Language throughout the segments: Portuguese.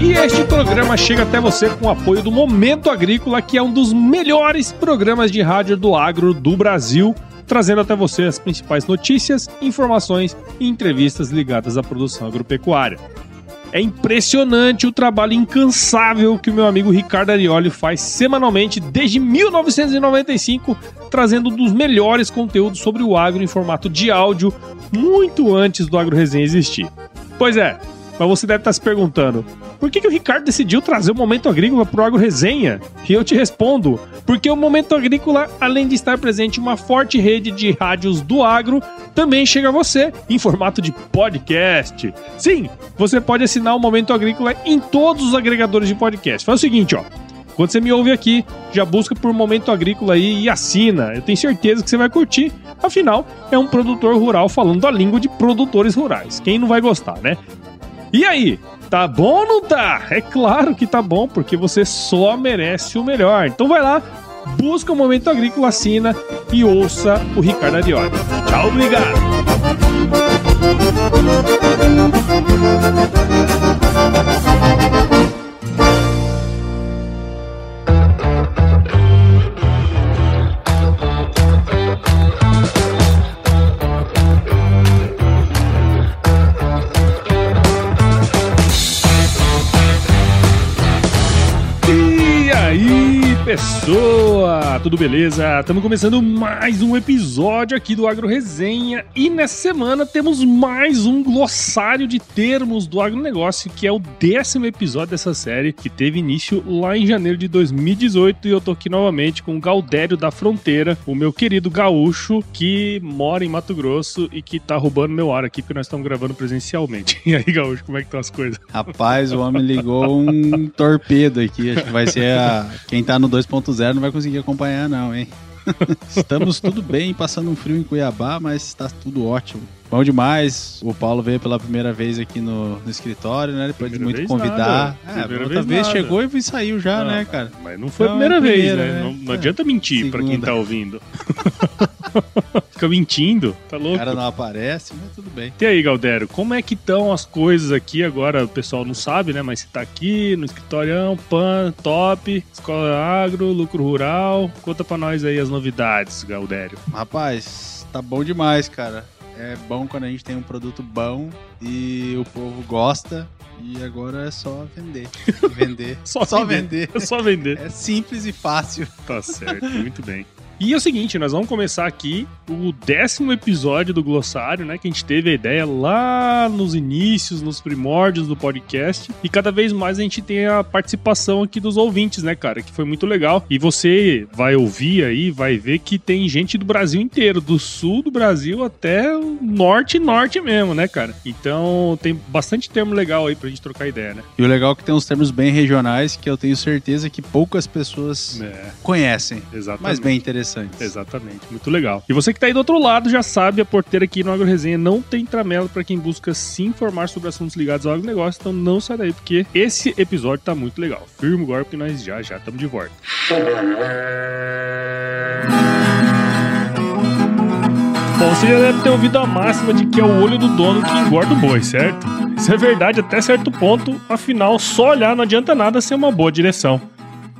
E este programa chega até você com o apoio do Momento Agrícola, que é um dos melhores programas de rádio do agro do Brasil, trazendo até você as principais notícias, informações e entrevistas ligadas à produção agropecuária. É impressionante o trabalho incansável que o meu amigo Ricardo Arioli faz semanalmente desde 1995, trazendo um dos melhores conteúdos sobre o agro em formato de áudio, muito antes do Agro Resenha existir. Pois é, mas você deve estar se perguntando: por que, que o Ricardo decidiu trazer o Momento Agrícola para o Agro Resenha? E eu te respondo: porque o Momento Agrícola, além de estar presente em uma forte rede de rádios do agro, também chega a você em formato de podcast. Sim, você pode assinar o Momento Agrícola em todos os agregadores de podcast. Faz o seguinte, ó. Quando você me ouve aqui, já busca por Momento Agrícola aí e assina. Eu tenho certeza que você vai curtir. Afinal, é um produtor rural falando a língua de produtores rurais. Quem não vai gostar, né? E aí, tá bom ou não tá? É claro que tá bom, porque você só merece o melhor. Então vai lá, busca o Momento Agrícola, assina e ouça o Ricardo Arioli. Tchau, obrigado! Pessoa? Tudo beleza? Estamos começando mais um episódio aqui do Agro Resenha e nessa semana temos mais um glossário de termos do agronegócio, que é o décimo episódio dessa série, que teve início lá em janeiro de 2018 e eu tô aqui novamente com o Galdério da Fronteira, o meu querido gaúcho que mora em Mato Grosso e que tá roubando meu ar aqui porque nós estamos gravando presencialmente. E aí, gaúcho, como é que estão as coisas? Rapaz, o homem ligou um torpedo aqui. Acho que vai ser a. Quem tá no 2.0 não vai conseguir acompanhar, não, hein? Estamos tudo bem, passando um frio em Cuiabá, mas está tudo ótimo. Bom demais. O Paulo veio pela primeira vez aqui no, no escritório, né? Depois de Primeira muito vez convidar. nada. É, Primeira outra vez vez, nada. chegou e saiu já, Não, né, cara? Mas não foi a Não, primeira é a vez, primeira, né? né? Não, não adianta mentir pra quem tá ouvindo. Fica mentindo, tá O louco? cara não aparece, mas tudo bem. E aí, Galdério, como é que estão as coisas aqui agora? O pessoal não sabe, né? Mas você tá aqui no escritorião, PAN, top, Escola Agro, Lucro Rural. Conta pra nós aí as novidades, Galdério. Rapaz, tá bom demais, cara. É bom quando a gente tem um produto bom e o povo gosta. E agora é só vender. Vender. Só vender. É só vender. É simples e fácil. Tá certo, muito bem. E é o seguinte, nós vamos começar aqui o décimo episódio do Glossário, né? Que a gente teve a ideia lá nos inícios, nos primórdios do podcast. E cada vez mais a gente tem a participação aqui dos ouvintes, né, cara? Que foi muito legal. E você vai ouvir aí, vai ver que tem gente do Brasil inteiro, do sul do Brasil até o norte, norte mesmo, né, cara? Então tem bastante termo legal aí pra gente trocar ideia, né? E o legal é que tem uns termos bem regionais que eu tenho certeza que poucas pessoas É, conhecem. exatamente. Mas bem interessantes. Exatamente, muito legal. E você que tá aí do outro lado já sabe, a porteira aqui no Agro Resenha não tem tramela para quem busca se informar sobre assuntos ligados ao agronegócio, então não sai daí, porque esse episódio tá muito legal. Firme agora, porque nós já já estamos de volta. Bom, você já deve ter ouvido a máxima de que é o olho do dono que engorda o boi, certo? Isso é verdade até certo ponto, afinal, só olhar não adianta nada ser uma boa direção.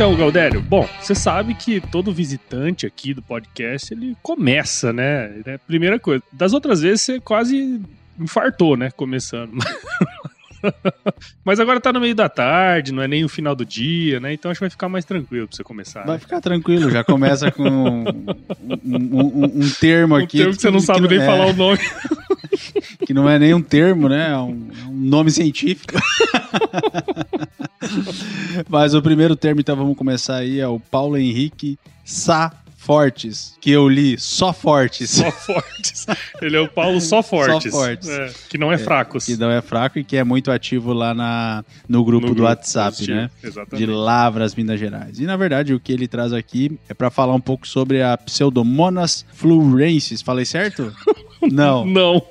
Então, Galdério. Bom, você sabe que todo visitante aqui do podcast, ele começa, né? É primeira coisa. Das outras vezes, você quase infartou, né? Começando. Mas agora tá no meio da tarde, não é nem o final do dia, né? Então acho que vai ficar mais tranquilo pra você começar. Vai né? ficar tranquilo, já começa com um, um, um, um termo aqui. Um termo que você não sabe nem é... falar o nome. que não é nem um termo, né? É um, é um nome científico. Mas o primeiro termo, então vamos começar aí, é o Paulo Henrique Sá Fortes, que eu li só Fortes. Só Fortes. Ele é o Paulo Só Fortes. Só Fortes. É, que não é, é fracos. Que não é fraco e que é muito ativo lá na, no grupo no do grupo WhatsApp, positivo. né? Exatamente. De Lavras, Minas Gerais. E na verdade o que ele traz aqui é para falar um pouco sobre a Pseudomonas fluorensis. Falei certo? Não. Não.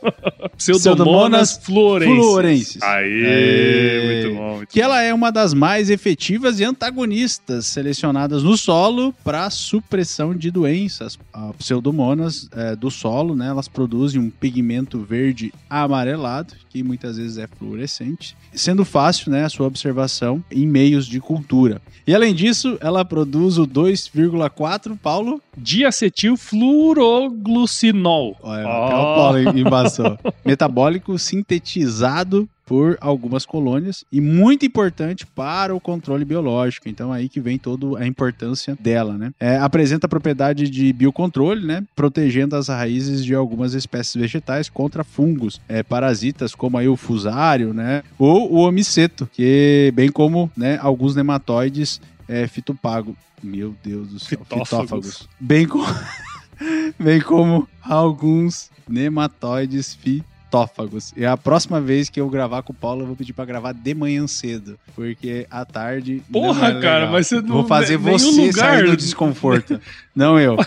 Pseudomonas fluorensis. fluorensis. Aê, Aê, muito bom. Muito que bom. ela é uma das mais efetivas e antagonistas selecionadas no solo para supressão de doenças. A pseudomonas é, do solo, né, elas produzem um pigmento verde amarelado, que muitas vezes é fluorescente, sendo fácil né, a sua observação em meios de cultura. E além disso, ela produz o 2,4, Paulo? Diacetil fluoroglucinol. Olha, oh o Paulo embaçou. Metabólico sintetizado por algumas colônias e muito importante para o controle biológico. Então aí que vem toda a importância dela, né? É, apresenta propriedade de biocontrole, né? Protegendo as raízes de algumas espécies vegetais contra fungos, é, parasitas como aí o fusário, né? Ou o homiceto, que bem como né, alguns nematóides é, fitopago. Meu Deus do céu, fitófagos. fitófagos. Bem como bem como alguns nematóides fitófagos. E a próxima vez que eu gravar com o Paulo, eu vou pedir para gravar de manhã cedo, porque à tarde. Porra, é cara, mas você não. Vou fazer você lugar. sair do desconforto. não eu.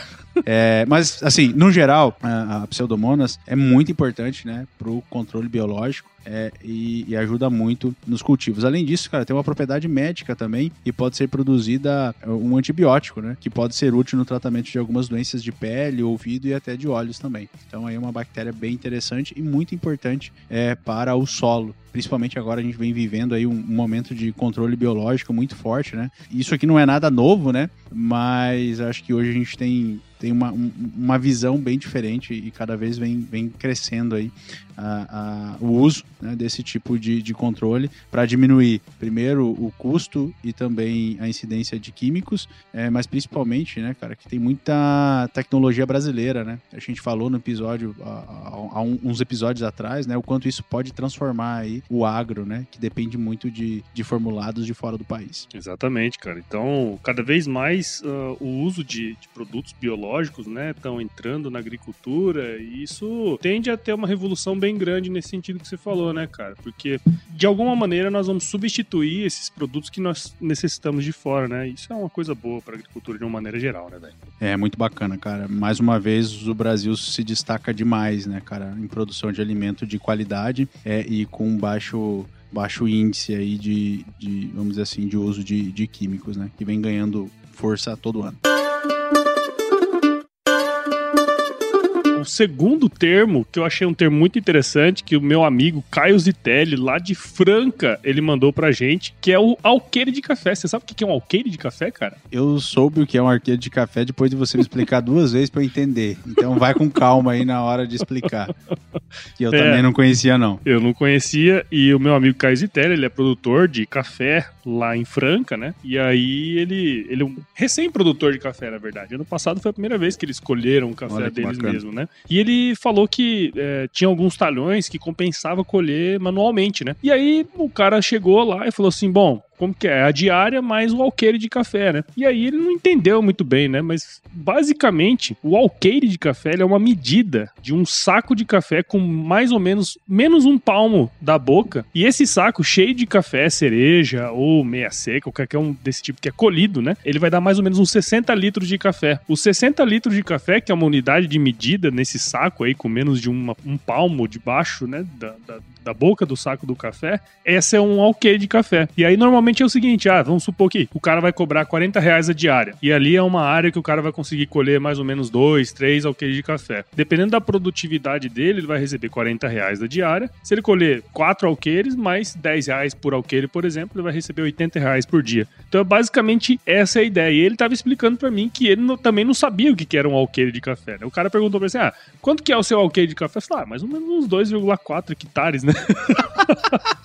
É, mas, assim, no geral, a, a, pseudomonas é muito importante, né, pro controle biológico é, e, e, ajuda muito nos cultivos. Além disso, cara, tem uma propriedade médica também e pode ser produzida é, um antibiótico, né? Que pode ser útil no tratamento de algumas doenças de pele, ouvido e até de olhos também. Então aí é uma bactéria bem interessante e muito importante é, para o solo. Principalmente agora a gente vem vivendo aí um, um momento de controle biológico muito forte, né? Isso aqui não é nada novo, né? Mas acho que hoje a gente tem tem uma, uma visão bem diferente e cada vez vem, vem crescendo aí a, a, o uso né, desse tipo de, de controle para diminuir, primeiro, o custo e também a incidência de químicos, é, mas principalmente, né, cara, que tem muita tecnologia brasileira, né? A gente falou no episódio, há, uns episódios atrás, né, o quanto isso pode transformar aí o agro, né, que depende muito de, de formulados de fora do país. Exatamente, cara. Então, cada vez mais uh, o uso de, de produtos biológicos, né, estão entrando na agricultura e isso tende a ter uma revolução bem grande nesse sentido que você falou, né, cara? Porque de alguma maneira nós vamos substituir esses produtos que nós necessitamos de fora, né? Isso é uma coisa boa para a agricultura de uma maneira geral, né, velho? É muito bacana, cara. Mais uma vez o Brasil se destaca demais, né, cara, em produção de alimento de qualidade é, e com baixo baixo índice aí de, de, vamos dizer assim, de uso de, de químicos, né? Que vem ganhando força todo ano. O segundo termo, que eu achei um termo muito interessante, que o meu amigo Caio Zitelli, lá de Franca, ele mandou pra gente, que é o alqueire de café. Você sabe o que é um alqueire de café, cara? Eu soube o que é um alqueire de café depois de você me explicar duas vezes para eu entender. Então vai com calma aí na hora de explicar. Que eu é, também não conhecia, não. Eu não conhecia, e o meu amigo Caio Zitelli, ele é produtor de café lá em Franca, né? E aí ele, ele é um recém-produtor de café, na verdade. Ano passado foi a primeira vez que eles escolheram o café deles bacana. mesmo, né? E ele falou que é, tinha alguns talhões que compensava colher manualmente, né? E aí o cara chegou lá e falou assim: bom, como que é? A diária mais o alqueire de café, né? E aí ele não entendeu muito bem, né? Mas basicamente, o alqueire de café é uma medida de um saco de café com mais ou menos menos um palmo da boca. E esse saco cheio de café, cereja ou meia seca, ou qualquer um desse tipo que é colhido, né? Ele vai dar mais ou menos uns 60 litros de café. Os 60 litros de café, que é uma unidade de medida nesse saco aí, com menos de uma, um palmo debaixo, né? Da, da, da boca do saco do café, essa é um alqueire de café. E aí, normalmente, é o seguinte: ah, vamos supor que o cara vai cobrar 40 reais a diária. E ali é uma área que o cara vai conseguir colher mais ou menos dois, três alqueires de café. Dependendo da produtividade dele, ele vai receber 40 reais da diária. Se ele colher quatro alqueires, mais 10 reais por alqueire, por exemplo, ele vai receber 80 reais por dia. Então, basicamente, essa é a ideia. E ele estava explicando para mim que ele não, também não sabia o que, que era um alqueire de café. Né? O cara perguntou pra ele assim: ah, quanto que é o seu alqueire de café? Eu falei, ah, mais ou menos uns 2,4 hectares, né?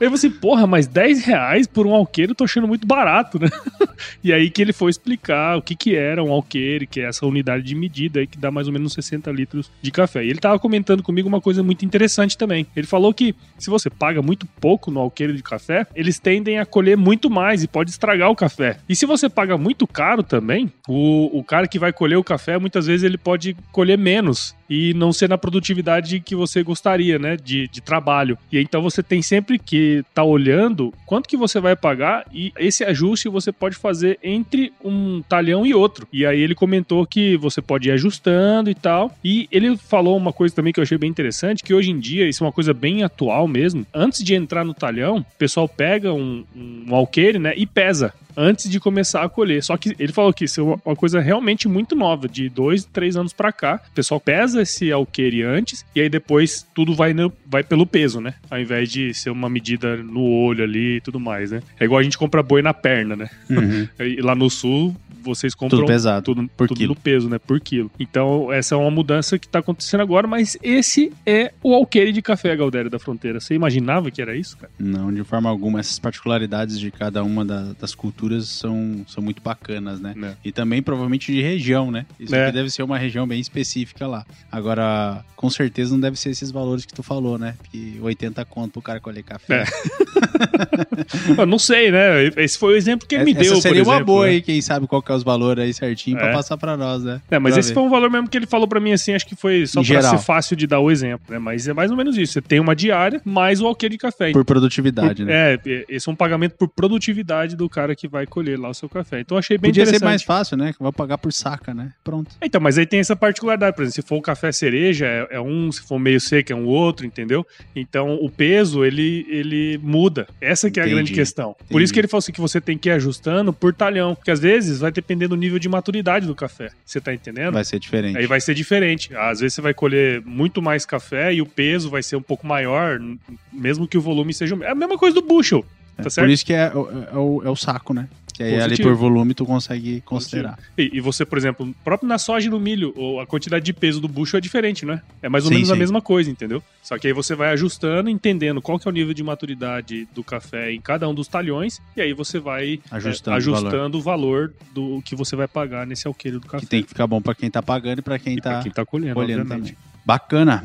Aí você, porra, mas 10 reais por um alqueire eu tô achando muito barato, né? e aí que ele foi explicar o que que era um alqueire, que é essa unidade de medida aí que dá mais ou menos 60 litros de café. E ele tava comentando comigo uma coisa muito interessante também. Ele falou que se você paga muito pouco no alqueire de café, eles tendem a colher muito mais e pode estragar o café. E se você paga muito caro também, o, o cara que vai colher o café, muitas vezes ele pode colher menos e não ser na produtividade que você gostaria, né, de, de trabalho. E então você tem sempre que estar tá olhando quanto que você vai pagar e esse ajuste você pode fazer entre um talhão e outro. E aí ele comentou que você pode ir ajustando e tal. E ele falou uma coisa também que eu achei bem interessante, que hoje em dia, isso é uma coisa bem atual mesmo. Antes de entrar no talhão, o pessoal pega um, um alqueire, né, e pesa antes de começar a colher. Só que ele falou que isso é uma coisa realmente muito nova, de dois, três anos para cá. O pessoal pesa esse alqueire antes e aí depois tudo vai, no, vai pelo peso, né? Ao invés de ser uma medida no olho ali e tudo mais, né? É igual a gente compra boi na perna, né? Uhum. lá no sul, vocês compram tudo pesado, tudo, por tudo no peso, né? Por quilo. Então, essa é uma mudança que tá acontecendo agora, mas esse é o alqueire de café, Galdério da Fronteira. Você imaginava que era isso, cara? Não, de forma alguma. Essas particularidades de cada uma da, das culturas são, são muito bacanas, né? É. E também, provavelmente, de região, né? Isso é. aqui deve ser uma região bem específica lá. Agora, com certeza não deve ser esses valores que tu falou, né? Que 80 conto pro cara colher café. É. Eu não sei, né? Esse foi o exemplo que ele me Essa deu, seria uma boa né? aí, quem sabe qual que é os valores aí certinho é. pra passar pra nós, né? É, mas pra esse ver. foi um valor mesmo que ele falou pra mim assim, acho que foi só Em pra geral. ser fácil de dar o exemplo, né? Mas é mais ou menos isso. Você tem uma diária mais o alqueire de café. Por produtividade, Por- né? É, esse é um pagamento por produtividade do cara que vai colher lá o seu café. Então achei bem Podia ser interessante. mais fácil, né? Que vai pagar por saca, né? Pronto. Então, mas aí tem essa particularidade, por exemplo, se for o café cereja é, é um, se for meio seco é um outro, entendeu? Então o peso ele, ele muda. Essa que é a Entendi, grande questão. Por entendi. isso que ele falou assim que você tem que ir ajustando por talhão, porque às vezes vai depender do nível de maturidade do café. Você tá entendendo? Vai ser diferente. Aí vai ser diferente. Às vezes você vai colher muito mais café e o peso vai ser um pouco maior, mesmo que o volume seja o mesmo. É a mesma coisa do bushel, É, tá certo? Por isso que é, o- é o, é o saco, né? Que aí ali por volume tu consegue considerar. E, e você, por exemplo, próprio na soja e no milho, a quantidade de peso do bucho é diferente, né? É mais ou Sim, menos a sim. mesma coisa, entendeu? Só que aí você vai ajustando, entendendo qual que é o nível de maturidade do café em cada um dos talhões, e aí você vai é, Ajustando o ajustando o valor do que você vai pagar nesse alqueire do café. Que tem que ficar bom pra quem tá pagando e pra quem e tá quem tá colhendo, colhendo também. Bacana.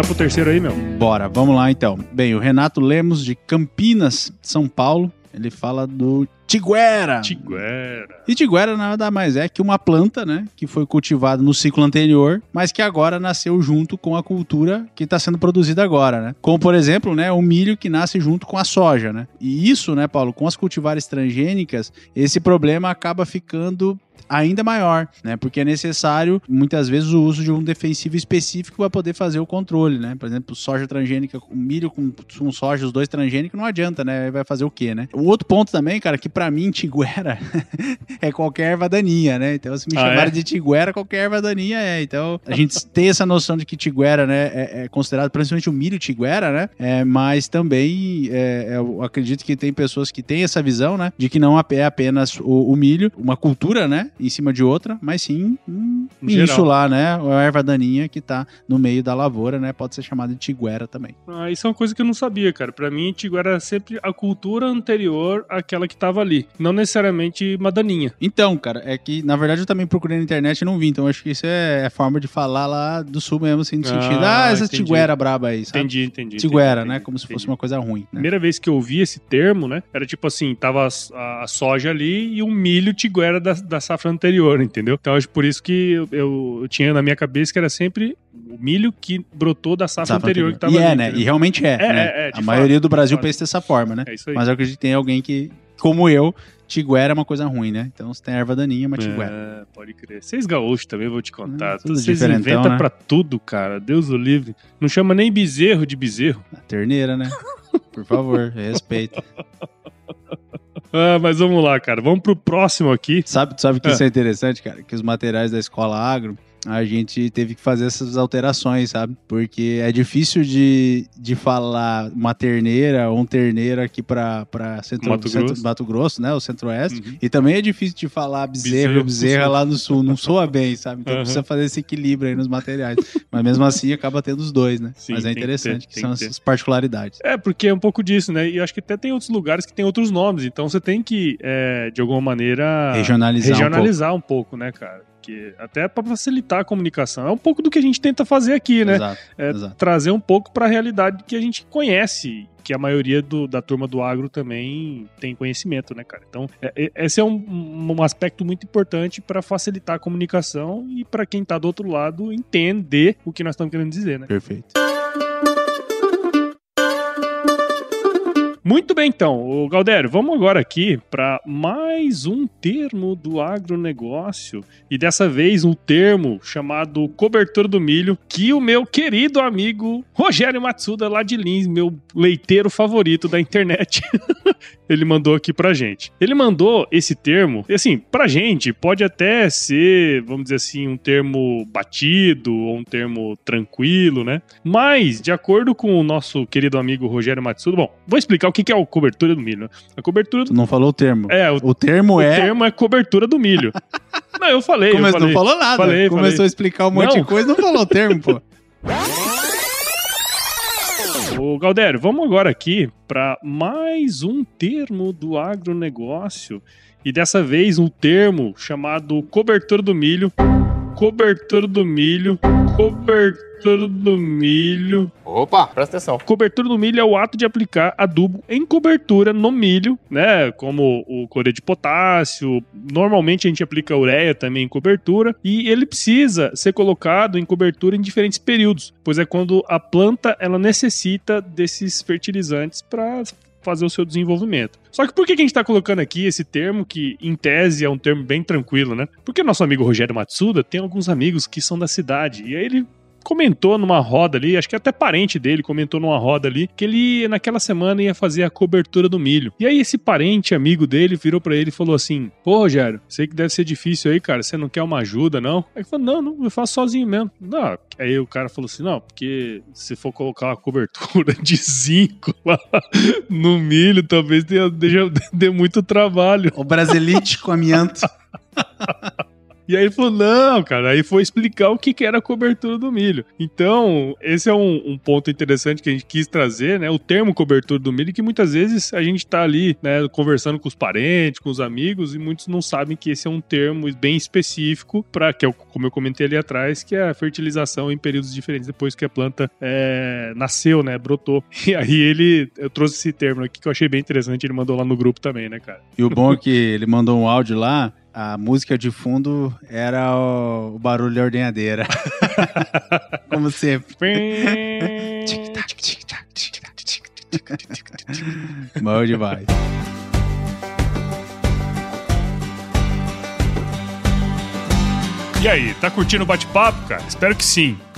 Bora pro terceiro aí, meu. Bora, vamos lá então. Bem, o Renato Lemos de Campinas, São Paulo, ele fala do tiguera. Tiguera. E tiguera nada mais é que uma planta, né, que foi cultivada no ciclo anterior, mas que agora nasceu junto com a cultura que está sendo produzida agora, né? Como por exemplo, né, o milho que nasce junto com a soja, né? E isso, né, Paulo, com as cultivares transgênicas, esse problema acaba ficando ainda maior, né? Porque é necessário, muitas vezes, o uso de um defensivo específico para poder fazer o controle, né? Por exemplo, soja transgênica, com milho com, com soja, os dois transgênicos, não adianta, né? Vai fazer o quê, né? O outro ponto também, cara, que para mim, tiguera é qualquer erva daninha, né? Então, se me ah, chamarem é? de tiguera, qualquer erva daninha é. Então, a gente tem essa noção de que tiguera, né, é, é considerado, principalmente o milho tiguera, né? É, mas também, é, eu acredito que tem pessoas que têm essa visão, né? De que não é apenas o, o milho, uma cultura, né? Em cima de outra, mas sim um isso lá, né? A erva daninha que tá no meio da lavoura, né? Pode ser chamada de tiguera também. Ah, isso é uma coisa que eu não sabia, cara. Para mim, tiguera era sempre a cultura anterior àquela que tava ali. Não necessariamente uma daninha. Então, cara, é que na verdade eu também procurei na internet e não vi. Então acho que isso é, é forma de falar lá do sul mesmo, assim, no ah, sentido. Ah, essa entendi. tiguera braba aí, sabe? Entendi, entendi. Tiguera, entendi, né? Como se fosse uma coisa ruim. Né? Primeira vez que eu ouvi esse termo, né? Era tipo assim, tava a, a soja ali e um milho tiguera da, da safra anterior, entendeu? Então acho por isso que eu, eu, eu tinha na minha cabeça que era sempre o milho que brotou da safra, safra anterior, anterior, que tava E é, ali, né? E realmente é. é, né? é, é a maioria do Brasil pensa dessa forma, né? É isso aí. Mas eu acredito que tem alguém que, como eu, tiguera é uma coisa ruim, né? Então você tem erva daninha, mas tiguera. É, pode crer. Vocês gaúchos também, vou te contar. É, Vocês inventam né? pra tudo, cara. Deus o livre. Não chama nem bezerro de bezerro. A terneira, né? Por favor, respeito. Ah, mas vamos lá, cara. Vamos pro próximo aqui. Sabe, sabe que é. isso é interessante, cara? Que os materiais da escola agro a gente teve que fazer essas alterações, sabe? Porque é difícil de, de falar uma terneira ou um terneiro aqui para centro, Mato, centro, Grosso. Mato Grosso, né? O centro-oeste. Uhum. E também é difícil de falar bezerro, bezerra lá no sul. Não soa bem, sabe? Então uhum. precisa fazer esse equilíbrio aí nos materiais. Mas mesmo assim acaba tendo os dois, né? Sim, Mas é interessante, que, ter, que são essas particularidades. É, porque é um pouco disso, né? E acho que até tem outros lugares que tem outros nomes. Então você tem que, é, de alguma maneira, regionalizar, regionalizar um pouco, um pouco né, cara? Que até para facilitar a comunicação. É um pouco do que a gente tenta fazer aqui, né? Exato, é exato. trazer um pouco para a realidade que a gente conhece, que a maioria do, da turma do agro também tem conhecimento, né, cara? Então, é, é, esse é um, um aspecto muito importante para facilitar a comunicação e para quem está do outro lado entender o que nós estamos querendo dizer, né? Perfeito. Muito bem, então, o Galdério, vamos agora aqui para mais um termo do agronegócio e dessa vez um termo chamado cobertura do milho que o meu querido amigo Rogério Matsuda lá de Lins, meu leiteiro favorito da internet, ele mandou aqui pra gente. Ele mandou esse termo, e assim, pra gente pode até ser, vamos dizer assim, um termo batido ou um termo tranquilo, né? Mas, de acordo com o nosso querido amigo Rogério Matsuda, bom, vou explicar o que que é a cobertura do milho? A cobertura do... Não falou o termo. É, o, o termo o é... O termo é cobertura do milho. não, eu falei, Come... eu falei. Não falou nada. Falei, Começou falei. a explicar um monte não. de coisa não falou o termo, pô. Ô, Galdério, vamos agora aqui para mais um termo do agronegócio. E dessa vez um termo chamado cobertura do milho. Cobertura do milho. Cobertura Cobertura do milho. Opa, presta atenção. Cobertura do milho é o ato de aplicar adubo em cobertura no milho, né? Como o cloreto de potássio. Normalmente a gente aplica ureia também em cobertura. E ele precisa ser colocado em cobertura em diferentes períodos, pois é quando a planta ela necessita desses fertilizantes para fazer o seu desenvolvimento. Só que por que a gente está colocando aqui esse termo que, em tese, é um termo bem tranquilo, né? Porque nosso amigo Rogério Matsuda tem alguns amigos que são da cidade e aí ele comentou numa roda ali, acho que até parente dele comentou numa roda ali, que ele naquela semana ia fazer a cobertura do milho. E aí esse parente amigo dele virou para ele e falou assim: Pô, Rogério, sei que deve ser difícil aí, cara, você não quer uma ajuda, não? Aí ele falou: Não, não, eu faço sozinho mesmo. Não, aí o cara falou assim: Não, porque se for colocar uma cobertura de zinco lá no milho, talvez dê, dê, dê muito trabalho. O brasilite com amianto. E aí ele falou: não, cara. Aí foi explicar o que, que era a cobertura do milho. Então, esse é um, um, ponto interessante que a gente quis trazer, né? O termo cobertura do milho, que muitas vezes a gente tá ali, né, conversando com os parentes, com os amigos, e muitos não sabem que esse é um termo bem específico para que é como eu comentei ali atrás, que é a fertilização em períodos diferentes depois que a planta é, nasceu, né? Brotou. E aí ele, eu trouxe esse termo aqui que eu achei bem interessante, ele mandou lá no grupo também, né, cara? E o bom é que ele mandou um áudio lá a música de fundo era o, o barulho da ordenhadeira. Como sempre. Bom demais. E aí, tá curtindo o bate-papo, cara? Espero que sim.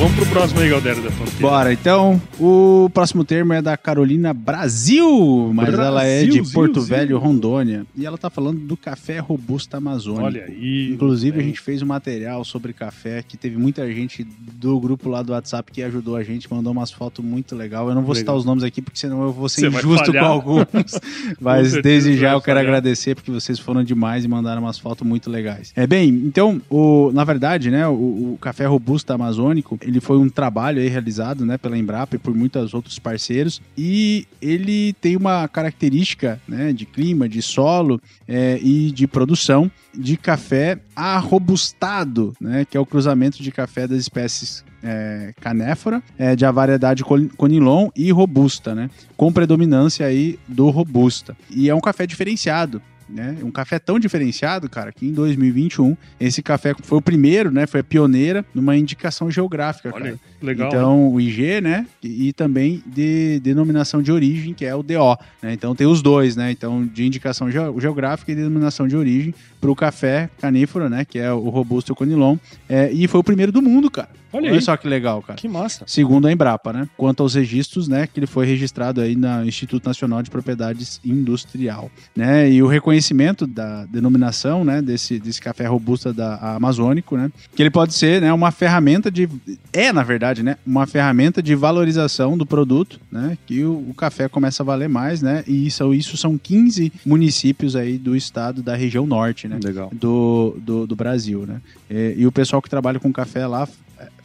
Vamos pro próximo aí, Galdério da Fronteira. Bora, então, o próximo termo é da Carolina Brasil, mas Brasil, ela é de Porto Zil, Velho, Rondônia, e ela tá falando do café robusta amazônico. Olha aí. Inclusive, a gente fez um material sobre café que teve muita gente do grupo lá do WhatsApp que ajudou a gente, mandou umas fotos muito legal. Eu não vou legal. citar os nomes aqui porque senão eu vou ser Você injusto com alguns. mas desde já eu quero falhar. agradecer porque vocês foram demais e mandaram umas fotos muito legais. É bem, então, o, na verdade, né, o, o café robusta amazônico ele foi um trabalho realizado né, pela Embrapa e por muitos outros parceiros. E ele tem uma característica né, de clima, de solo é, e de produção de café arrobustado, né, que é o cruzamento de café das espécies é, canéfora, é, de a variedade conilon e robusta, né? Com predominância aí do robusta. E é um café diferenciado, né? Um café tão diferenciado, cara, que em 2021 esse café foi o primeiro, né? Foi a pioneira numa indicação geográfica, Olha, cara. Legal. Então, o IG, né? E, e, também de denominação de origem, que é o DO, né? Então tem os dois, né? Então, de indicação geográfica e denominação de origem para o café canífero, né? Que é o robusto conilon. É, e foi o primeiro do mundo, cara. Olha, Olha só que legal, cara. Que massa. Segundo a Embrapa, né? Quanto aos registros, né? Que ele foi registrado aí no Instituto Nacional de Propriedades Industrial, né? E o reconhecimento da denominação, né? Desse, desse café robusta da amazônico, né? Que ele pode ser, né? Uma ferramenta de... É, na verdade, né? Uma ferramenta de valorização do produto, né? Que o, o café começa a valer mais, né? E isso, isso são 15 municípios aí do estado da região norte, né? Legal. Do, do, do Brasil, né? E, e o pessoal que trabalha com café lá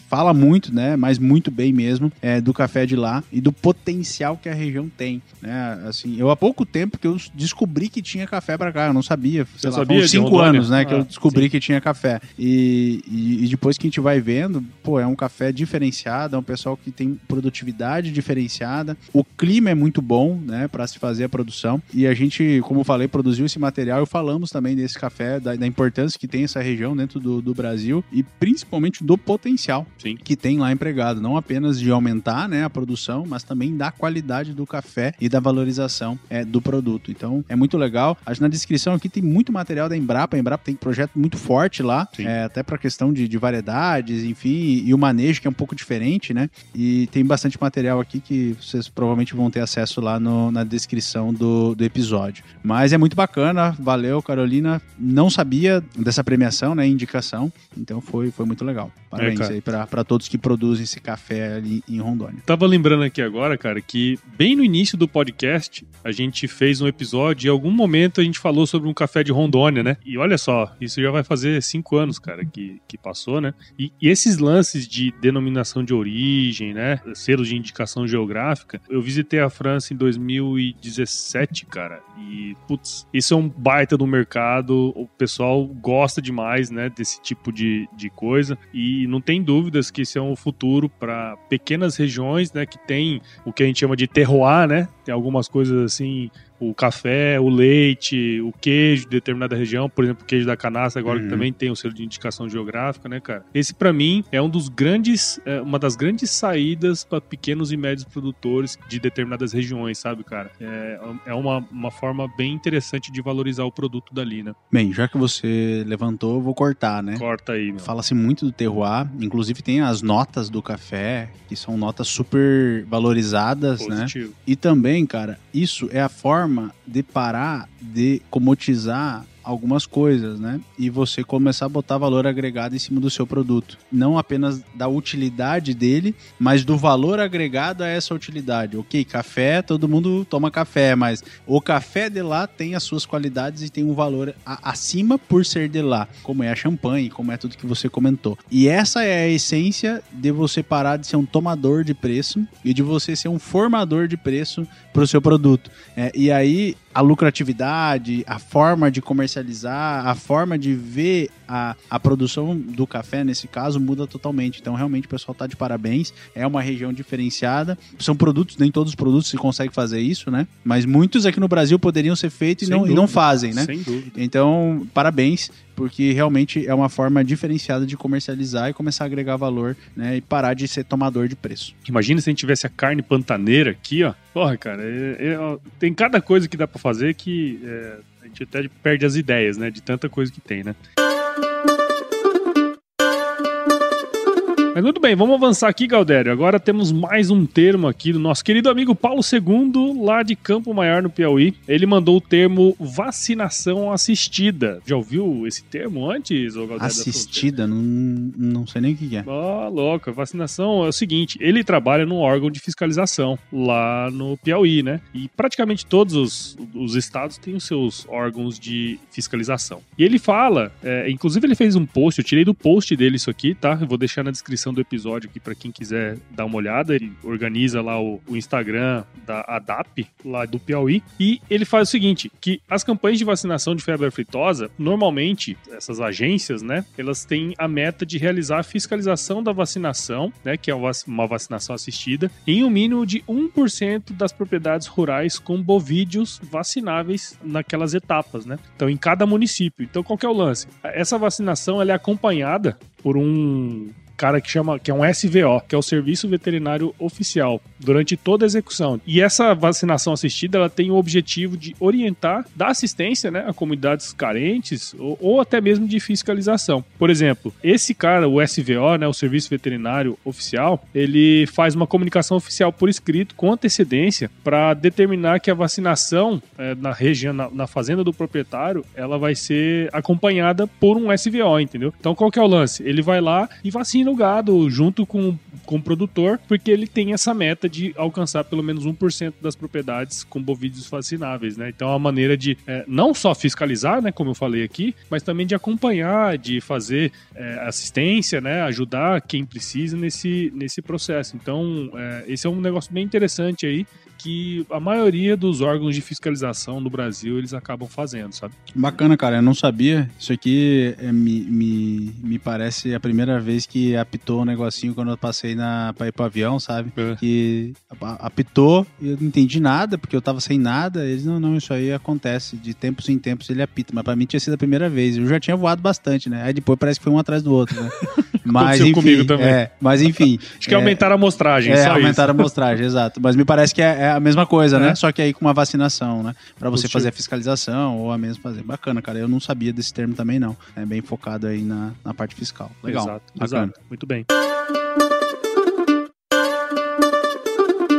fala muito, né? Mas muito bem mesmo é, do café de lá e do potencial que a região tem, né? Assim, eu há pouco tempo que eu descobri que tinha café para cá, eu não sabia, sei Você lá, sabia cinco anos, né? Ah, que eu ah, descobri sim. que tinha café e, e, e, depois que a gente vai vendo, pô, é um café diferenciado, é um pessoal que tem produtividade diferenciada, o clima é muito bom, né? Para se fazer a produção e a gente, como eu falei, produziu esse material e falamos também desse café, da, da importância que tem essa região dentro do, do Brasil e principalmente do potencial Sim. que tem lá empregado, não apenas de aumentar né, a produção, mas também da qualidade do café e da valorização é, do produto. Então é muito legal. Acho que na descrição aqui tem muito material da Embrapa. A Embrapa tem projeto muito forte lá, é, até para questão de, de, variedades, enfim, e, e, o manejo que é um pouco diferente, né? E tem bastante material aqui que vocês provavelmente vão ter acesso lá no, na descrição do, do episódio. Mas é muito bacana, valeu, Carolina. Não sabia dessa premiação, né? Indicação, então foi, foi muito legal. Parabéns é, aí para para todos que produzem esse café ali em Rondônia. Tava lembrando aqui agora, cara, que bem no início do podcast a gente fez um episódio e em algum momento a gente falou sobre um café de Rondônia, né? E olha só, isso já vai fazer cinco anos, cara, que, que passou, né? E, e esses lances de denominação de origem, né? Selos de indicação geográfica, eu visitei a França em 2017, cara, e putz, isso é um baita do mercado, o pessoal gosta demais, né? Desse tipo de, de coisa e não tem dúvida que é um futuro para pequenas regiões, né, que tem o que a gente chama de terroir, né? Tem algumas coisas assim, o, café, o leite, o queijo de determinada região, por exemplo, o queijo da canastra, agora que Uhum. também tem o selo de indicação geográfica, né, cara? Esse, pra mim, é um dos grandes, é, uma das grandes saídas para pequenos e médios produtores de determinadas regiões, sabe, cara? É, é uma, uma forma bem interessante de valorizar o produto dali, né? Bem, já que você levantou, eu vou cortar, né? Corta aí, meu. Fala-se muito do terroir, inclusive tem as notas do café, que são notas super valorizadas, né? Positivo. E também, cara, isso é a forma de parar de comoditizar algumas coisas, né? E você começar a botar valor agregado em cima do seu produto. Não apenas da utilidade dele, mas do valor agregado a essa utilidade. Ok, café, todo mundo toma café, mas o café de lá tem as suas qualidades e tem um valor a- acima por ser de lá, como é a champanhe, como é tudo que você comentou. E essa é a essência de você parar de ser um tomador de preço e de você ser um formador de preço para o seu produto. É, e aí a lucratividade, a forma de comercializar, a forma de ver a, a produção do café, nesse caso, muda totalmente. Então, realmente, o pessoal tá de parabéns. É uma região diferenciada. São produtos, nem todos os produtos se consegue fazer isso, né? Mas muitos aqui no Brasil poderiam ser feitos e não, e não fazem, né? Sem dúvida. Então, parabéns, porque realmente é uma forma diferenciada de comercializar e começar a agregar valor, né? E parar de ser tomador de preço. Imagina se a gente tivesse a carne pantaneira aqui, ó. Porra, cara, é- é- ó, tem cada coisa que dá pra fazer que é, a gente até perde as ideias, né? De tanta coisa que tem, né? Mas muito bem, vamos avançar aqui, Galdério. Agora temos mais um termo aqui do nosso querido amigo Paulo II, lá de Campo Maior, no Piauí. Ele mandou o termo vacinação assistida. Já ouviu esse termo antes, ô Galdério? Assistida, não, não sei nem o que é. Ó, louco. A vacinação é o seguinte: ele trabalha num órgão de fiscalização lá no Piauí, né? E praticamente todos os, os estados têm os seus órgãos de fiscalização. E ele fala, é, inclusive ele fez um post, eu tirei do post dele isso aqui, tá? Eu vou deixar na descrição do episódio aqui pra quem quiser dar uma olhada. Ele organiza lá o, o Instagram da ADAP, lá do Piauí. E ele faz o seguinte: que as campanhas de vacinação de febre aftosa, normalmente, essas agências, né, elas têm a meta de realizar a fiscalização da vacinação, né, que é uma vacinação assistida, em um mínimo de 1% das propriedades rurais com bovídeos vacináveis naquelas etapas, né? Então, em cada município. Então, qual que é o lance? Essa vacinação ela é acompanhada por um cara que chama que é um SVO, que é o Serviço Veterinário Oficial, durante toda a execução. E essa vacinação assistida, ela tem o objetivo de orientar, dar assistência, né, a comunidades carentes ou, ou até mesmo de fiscalização. Por exemplo, esse cara, o SVO, né, o Serviço Veterinário Oficial, ele faz uma comunicação oficial por escrito com antecedência para determinar que a vacinação eh, na região, na, na fazenda do proprietário, ela vai ser acompanhada por um SVO, entendeu? Então qual que é o lance? Ele vai lá e vacina o gado junto com, com o produtor, porque ele tem essa meta de alcançar pelo menos 1% das propriedades com bovídeos vacináveis, né? Então é uma maneira de eh, não só fiscalizar, né, como eu falei aqui, mas também de acompanhar, de fazer eh, assistência, né, ajudar quem precisa nesse, nesse processo. Então, eh, esse é um negócio bem interessante aí que a maioria dos órgãos de fiscalização no Brasil eles acabam fazendo, sabe? Bacana, cara. Eu não sabia. Isso aqui é, me, me, me parece a primeira vez que apitou um negocinho quando eu passei na, pra ir pro avião, sabe? É. Que a- apitou e eu não entendi nada, porque eu tava sem nada. Eles, não, não, isso aí acontece. De tempos em tempos ele apita. Mas pra mim tinha sido a primeira vez. Eu já tinha voado bastante, né? Aí depois parece que foi um atrás do outro, né? Mas enfim, comigo também. É, mas enfim. Acho que aumentaram a amostragem, É, só aumentaram isso. a amostragem, exato. Mas me parece que é, é a mesma coisa, É. né? Só que aí com uma vacinação, né? Pra você Positivo. fazer a fiscalização ou a mesmo fazer. Bacana, cara. Eu não sabia desse termo também, não. É bem focado aí na, na parte fiscal. Legal. Exato, Bacana. exato. Muito bem.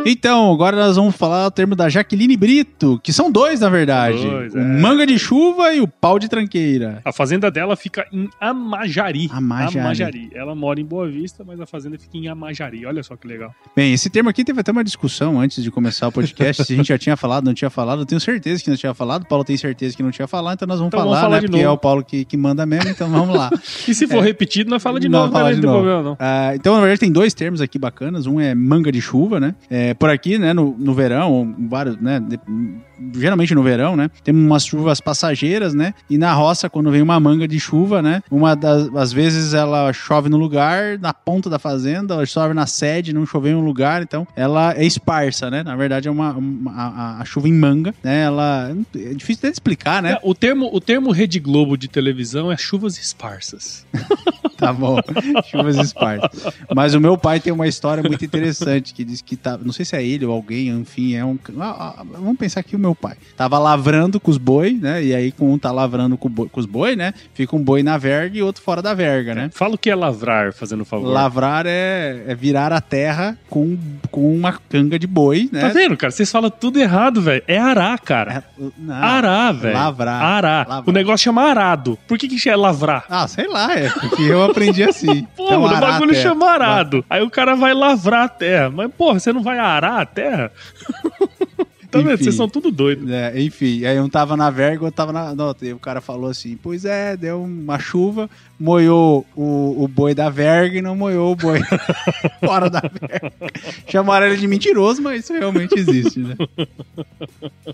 Então, agora nós vamos falar o termo da Jaqueline Brito, que são dois, na verdade. Dois, o é. manga de chuva e o pau de tranqueira. A fazenda dela fica em Amajari. Amajari. Ela mora em Boa Vista, mas a fazenda fica em Amajari. Olha só que legal. Bem, esse termo aqui teve até uma discussão antes de começar o podcast, se a gente já tinha falado, não tinha falado. Eu tenho certeza que não tinha falado, o Paulo tem certeza que não tinha falado, então nós vamos Então falar, vamos falar né? Porque novo. é o Paulo que, que manda mesmo, então vamos lá. E se for repetido, nós fala de Não, novo, fala né? de não tem novo. problema não. Ah, então, na verdade, tem dois termos aqui bacanas. Um é manga de chuva, né? É, por aqui, né, no, no verão, vários, né, de- geralmente no verão, né, tem umas chuvas passageiras, né, e na roça, quando vem uma manga de chuva, né, uma das às vezes ela chove no lugar, na ponta da fazenda, ela chove na sede, não choveu em um lugar, então ela é esparsa, né, na verdade é uma, uma- a, a chuva em manga, né, ela, é difícil até de explicar, né, É, o, termo, o termo Rede Globo de televisão é chuvas esparsas. Tá bom, chuvas esparsas. Mas o meu pai tem uma história muito interessante que diz que tá, não sei se é ele ou alguém, enfim, é um. ah, ah, vamos pensar que o meu pai tava lavrando com os boi, né? E aí com um tá lavrando com, boi- com os boi, né? Fica um boi na verga e outro fora da verga, né? Fala o que é lavrar, fazendo favor. Lavrar é, é virar a terra com, com uma canga de boi, Tá né? vendo, cara? Vocês falam tudo errado, velho. É arar, cara. É- não, Arar, velho. Lavrar. Arar. Lavrar. O negócio chama arado. Por que que é lavrar? Ah, sei lá, é porque eu aprendi assim. Pô, Então, o bagulho chama arado. Aí o cara vai lavrar a terra. Mas, porra, você não vai arar a terra? tá vendo? Vocês são tudo doidos. É, enfim, aí um tava na verga, outro tava na. Não, e o cara falou assim: Pois é, deu uma chuva, moiou o, o boi da verga e não moiou o boi fora da verga. Chamaram ele de mentiroso, mas isso realmente existe, né?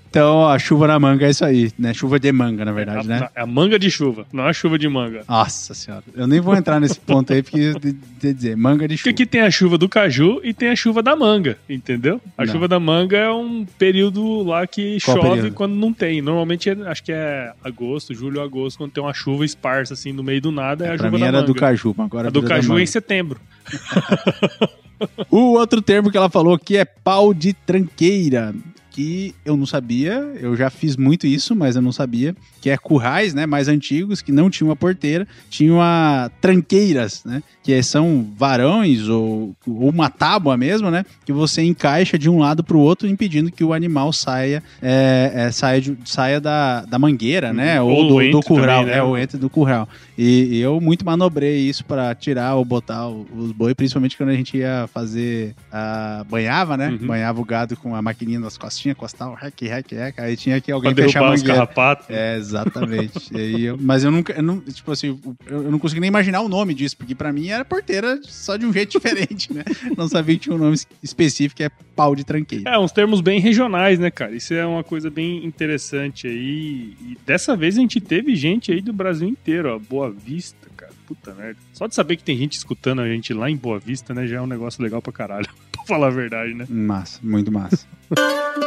Então, a chuva na manga é isso aí, né? Chuva de manga, na verdade, né? É a manga de chuva, não é chuva de manga. Nossa senhora, eu nem vou entrar nesse ponto aí, porque de, dizer, manga de Porque chuva. aqui tem a chuva do caju e tem a chuva da manga, entendeu? A Não. chuva da manga é um período lá que Qual chove período? quando não tem. Normalmente é- acho que é agosto, julho agosto, quando tem uma chuva esparsa assim no meio do nada, é a Pra chuva mim era manga. do caju, mas agora A do caju é em setembro. O outro termo que ela falou aqui é pau de tranqueira, que eu não sabia, eu já fiz muito isso, mas eu não sabia, que é currais, né, mais antigos, que não tinham uma porteira, tinham a tranqueiras, né, que são varões ou, ou uma tábua mesmo, né, que você encaixa de um lado para o outro, impedindo que o animal saia, é, é, saia, de- saia da, da mangueira, né, Ou ou, do, do curral, também, né? é, ou entre do curral. E, e eu muito manobrei isso para tirar ou botar os boi, principalmente quando a gente ia fazer, a banhava, né? Uhum. Banhava o gado com a maquininha nas costinhas, costal, rec, rec, rec. Aí tinha que alguém Pra fechar a mangueira. carrapatos. É, exatamente. Aí eu- mas eu nunca, eu não, tipo assim, eu, eu não consegui nem imaginar o nome disso, porque pra mim era porteira só de um jeito diferente, né? Não sabia que tinha um nome específico, que é pau de tranqueira. É, uns termos bem regionais, né, cara? Isso é uma coisa bem interessante aí. E dessa vez a gente teve gente aí do Brasil inteiro, ó. Boa Vista, cara. Puta merda. Só de saber que tem gente escutando a gente lá em Boa Vista, né, já é um negócio legal pra caralho. pra falar a verdade, né? Massa, muito massa.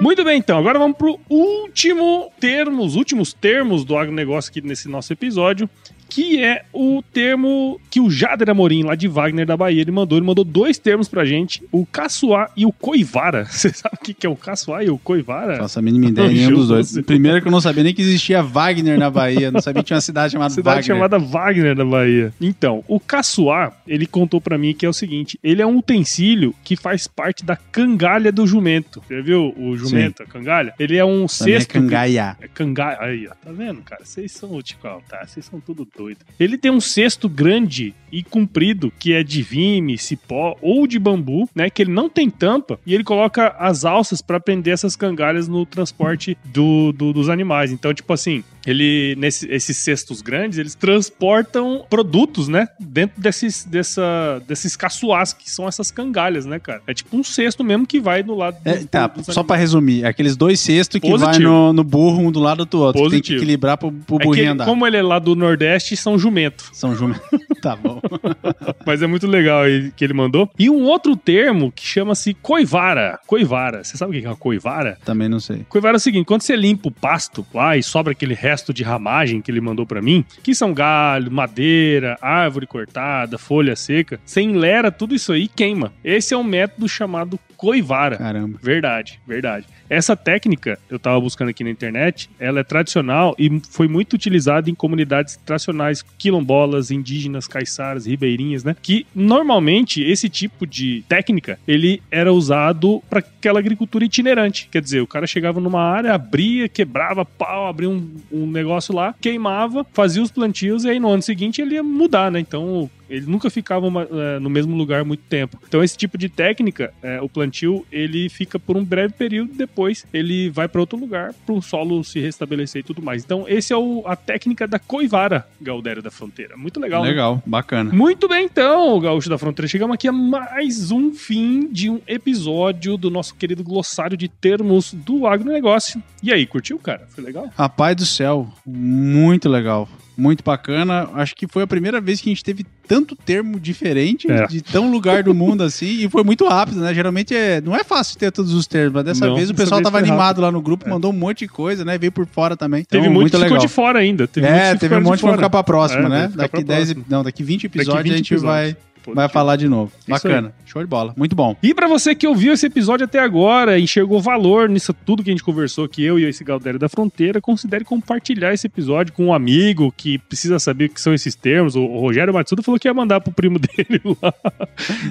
Muito bem, então. Agora vamos pro último termo, os últimos termos do agronegócio aqui nesse nosso episódio, que é o termo que o Jader Amorim, lá de Wagner da Bahia, ele mandou. Ele mandou dois termos pra gente, o caçoá e o coivara. Você sabe o que que é o caçoá e o coivara? Faço a mínima ideia, nenhum dos dois. Primeiro que eu não sabia nem que existia Wagner na Bahia, não sabia que tinha uma cidade chamada cidade Wagner. chamada Wagner da Bahia. Então, o caçoá, ele contou pra mim que é o seguinte: ele é um utensílio que faz parte da cangalha do jumento. Você viu o jumento, a cangalha? Ele é um Também é cesto. que- cangaia. É cangalha. Aí, ó. Tá vendo, cara? Vocês são o tipo, tá? Vocês são tudo doido. Ele tem um cesto grande e comprido, que é de vime, cipó ou de bambu, né? Que ele não tem tampa e ele coloca as alças pra prender essas cangalhas no transporte do, do- dos animais. Então, tipo assim, ele, nesse, esses cestos grandes, eles transportam produtos, né? Dentro desses, dessa, desses caçoás, que são essas cangalhas, né, cara? É tipo um cesto mesmo que vai do lado É, dos- tá, dos só pra resumir, aqueles dois cestos que Positivo. vai no, no burro um do lado do outro. que Tem que Positivo. equilibrar pro, pro É burrinho ele- andar. como ele é lá do Nordeste, são jumento. São Jumento. tá bom. Mas é muito legal aí que ele mandou. E um outro termo que chama-se coivara. Coivara. Você sabe o que é uma coivara? Também não sei. Coivara é o seguinte: quando você limpa o pasto lá e sobra aquele resto de ramagem que ele mandou pra mim, que são galho, madeira, árvore cortada, folha seca, você enlera tudo isso aí e queima. Esse é um método chamado coivara. Caramba. Verdade, verdade. Essa técnica, eu tava buscando aqui na internet, ela é tradicional e foi muito utilizada em comunidades tradicionais quilombolas, indígenas, caiçaras, ribeirinhas, né? Que normalmente esse tipo de técnica, ele era usado para aquela agricultura itinerante. Quer dizer, o cara chegava numa área, abria, quebrava pau, abria um, um negócio lá, queimava, fazia os plantios e aí no ano seguinte ele ia mudar, né? Então Eles nunca ficavam é, no mesmo lugar muito tempo. Então, esse tipo de técnica, é, o plantio, ele fica por um breve período, depois ele vai para outro lugar, para o solo se restabelecer e tudo mais. Então, esse é o, a técnica da coivara, Galdério da Fronteira. Muito legal. Legal, né? bacana. Muito bem, então, Gaúcho da Fronteira. Chegamos aqui a mais um fim de um episódio do nosso querido glossário de termos do agronegócio. E aí, curtiu, cara? Foi legal? Rapaz do céu, muito legal. Muito bacana. Acho que foi a primeira vez que a gente teve tanto termo diferente É. de tão lugar do mundo assim e foi muito rápido, né? Geralmente é, não é fácil ter todos os termos, mas dessa Não, vez o pessoal vez tava animado rápido. lá no grupo, É. mandou um monte de coisa, né? Veio por fora também. Teve Então, muito, que ficou legal. de fora ainda. Teve É, teve um monte que ficar pra próxima, É, né? Daqui pra 10, próxima. não, daqui 20 episódios 20 a gente vai, vai falar de novo. Isso Bacana. Show de bola. Muito bom. E pra você que ouviu esse episódio até agora, enxergou valor nisso tudo que a gente conversou aqui, eu e esse Galdério da Fronteira, considere compartilhar esse episódio com um amigo que precisa saber o que são esses termos. O Rogério Matsuda falou que ia mandar pro primo dele lá.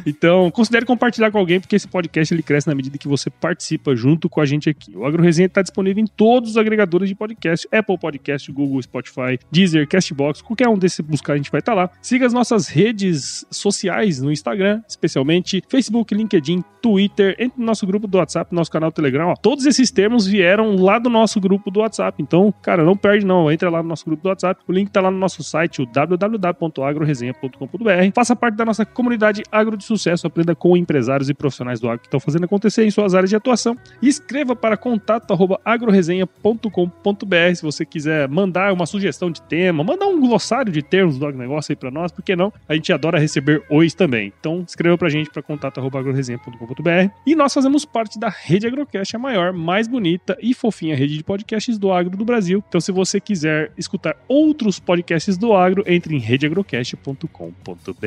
Então, considere compartilhar com alguém, porque esse podcast ele cresce na medida que você participa junto com a gente aqui. O Agro Resenha está disponível em todos os agregadores de podcast, Apple Podcast, Google, Spotify, Deezer, Castbox, qualquer um desses buscar a gente vai estar lá. Siga as nossas redes sociais no Instagram, especialmente Facebook, LinkedIn, Twitter, entre no nosso grupo do WhatsApp, nosso canal Telegram. Ó, todos esses termos vieram lá do nosso grupo do WhatsApp. Então, cara, não perde não. Entra lá no nosso grupo do WhatsApp. O link tá lá no nosso site, o www.agroresenha.com.br. Faça parte da nossa comunidade agro de sucesso. Aprenda com empresários e profissionais do agro que estão fazendo acontecer em suas áreas de atuação. E escreva para contato@agroresenha.com.br se você quiser mandar uma sugestão de tema, mandar um glossário de termos do agronegócio aí para nós, por que não? A gente adora receber ois também. Então, escreva pra gente para contato@agroresenha.com.br. E nós fazemos parte da Rede Agrocast, a maior, mais bonita e fofinha rede de podcasts do agro do Brasil. Então, se você quiser escutar outros podcasts do agro, entre em redeagrocast.com.br.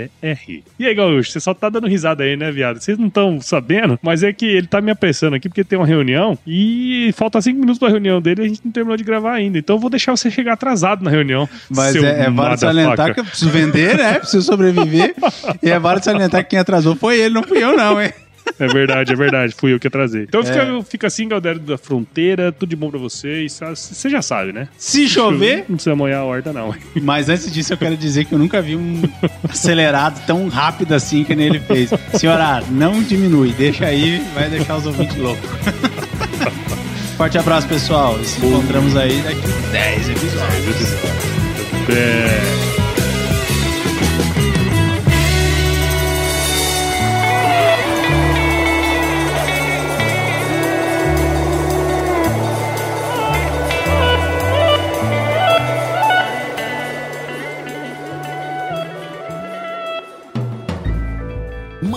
E aí, Gaúcho, você só tá dando risada aí, né, viado? Vocês não estão sabendo, mas é que ele tá me apressando aqui porque tem uma reunião e falta cinco minutos pra reunião dele e a gente não terminou de gravar ainda. Então, eu vou deixar você chegar atrasado na reunião. Mas é, é motherfucker. salientar que eu preciso vender, né? Preciso sobreviver. e é válido salientar que quem atrasou foi ele, não fui eu, não, hein? É verdade, é verdade. Fui eu que atrasei. Então É. fica, fica assim, Galdério da Fronteira. Tudo de bom pra vocês. Você já sabe, né? Se chover. Não precisa molhar a horta, não. Mas antes disso, eu quero dizer que eu nunca vi um acelerado tão rápido assim que nem ele fez. Senhora, não diminui. Deixa aí, vai deixar os ouvintes loucos. Forte abraço, pessoal. E se encontramos aí daqui 10 episódios. É.